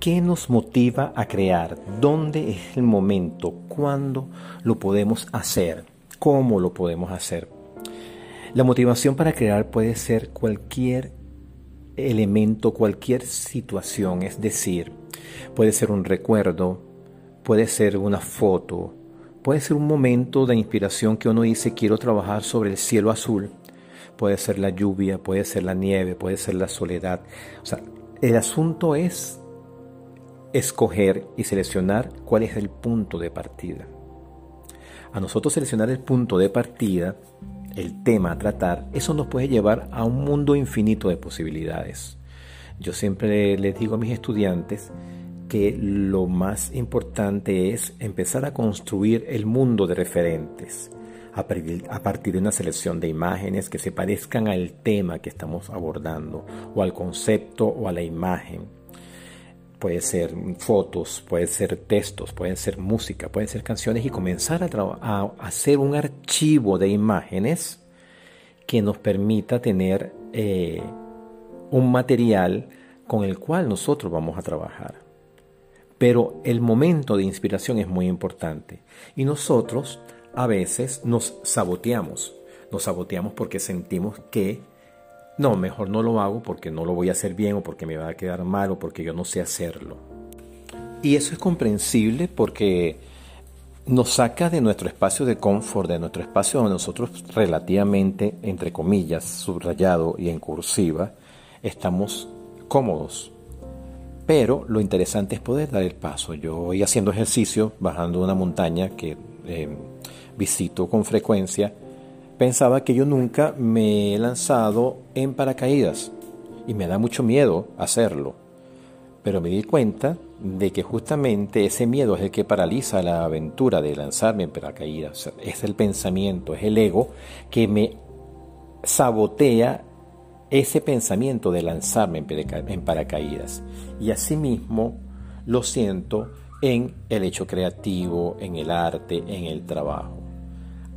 ¿Qué nos motiva a crear? ¿Dónde es el momento? ¿Cuándo lo podemos hacer? ¿Cómo lo podemos hacer? La motivación para crear puede ser cualquier elemento, cualquier situación, es decir, puede ser un recuerdo, puede ser una foto, puede ser un momento de inspiración que uno dice quiero trabajar sobre el cielo azul, puede ser la lluvia, puede ser la nieve, puede ser la soledad. O sea, el asunto es escoger y seleccionar cuál es el punto de partida. A nosotros seleccionar el punto de partida, el tema a tratar, eso nos puede llevar a un mundo infinito de posibilidades. Yo siempre les digo a mis estudiantes que lo más importante es empezar a construir el mundo de referentes a partir de una selección de imágenes que se parezcan al tema que estamos abordando o al concepto o a la imagen puede ser fotos, puede ser textos, pueden ser música, pueden ser canciones y comenzar a, hacer un archivo de imágenes que nos permita tener eh, un material con el cual nosotros vamos a trabajar. Pero el momento de inspiración es muy importante y nosotros a veces nos saboteamos. Nos saboteamos porque sentimos que no, mejor no lo hago porque no lo voy a hacer bien o porque me va a quedar mal o porque yo no sé hacerlo. Y eso es comprensible porque nos saca de nuestro espacio de confort, de nuestro espacio donde nosotros relativamente, entre comillas, subrayado y en cursiva, estamos cómodos. Pero lo interesante es poder dar el paso. Yo voy haciendo ejercicio, bajando una montaña que eh, visito con frecuencia, pensaba que yo nunca me he lanzado en paracaídas y me da mucho miedo hacerlo. Pero me di cuenta de que justamente ese miedo es el que paraliza la aventura de lanzarme en paracaídas. Es el pensamiento, es el ego que me sabotea ese pensamiento de lanzarme en paracaídas. Y asimismo lo siento en el hecho creativo, en el arte, en el trabajo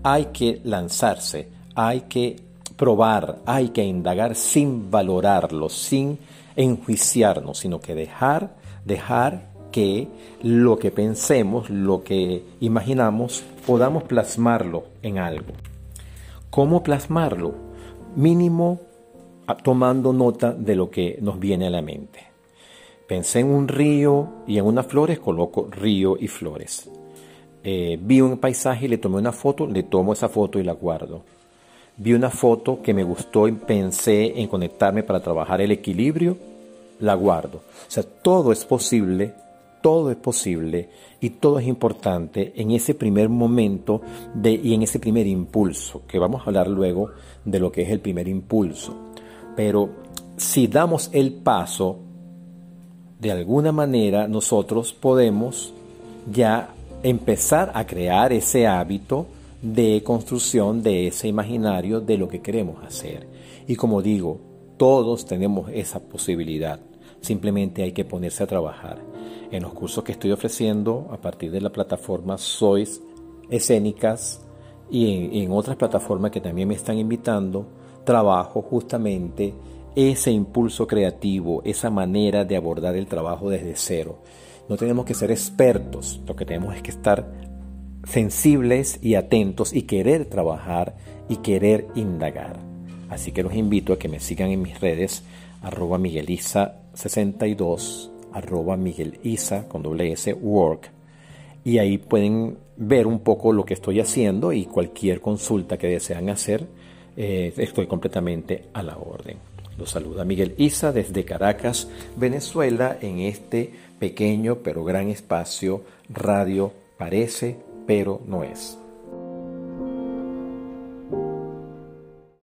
hay que lanzarse, hay que probar, hay que indagar sin valorarlo, sin enjuiciarnos, sino que dejar, dejar que lo que pensemos, lo que imaginamos, podamos plasmarlo en algo. ¿Cómo plasmarlo? Mínimo tomando nota de lo que nos viene a la mente. Pensé en un río y en unas flores coloco río y flores. Eh, vi un paisaje y le tomé una foto, le tomo esa foto y la guardo. Vi una foto que me gustó y pensé en conectarme para trabajar el equilibrio, la guardo. O sea, todo es posible, todo es posible y todo es importante en ese primer momento de, y en ese primer impulso, que vamos a hablar luego de lo que es el primer impulso. Pero si damos el paso, de alguna manera nosotros podemos ya empezar a crear ese hábito de construcción de ese imaginario de lo que queremos hacer. Y como digo, todos tenemos esa posibilidad. Simplemente hay que ponerse a trabajar. En los cursos que estoy ofreciendo a partir de la plataforma Sois Escénicas y en, otras plataformas que también me están invitando, trabajo justamente ese impulso creativo, esa manera de abordar el trabajo desde cero. No tenemos que ser expertos, lo que tenemos es que estar sensibles y atentos y querer trabajar y querer indagar. Así que los invito a que me sigan en mis redes arroba migueliza62 arroba migueliza con doble s work y ahí pueden ver un poco lo que estoy haciendo y cualquier consulta que desean hacer eh, estoy completamente a la orden. Los saluda Miguel Isa desde Caracas, Venezuela, en este pequeño pero gran espacio radio parece pero no es.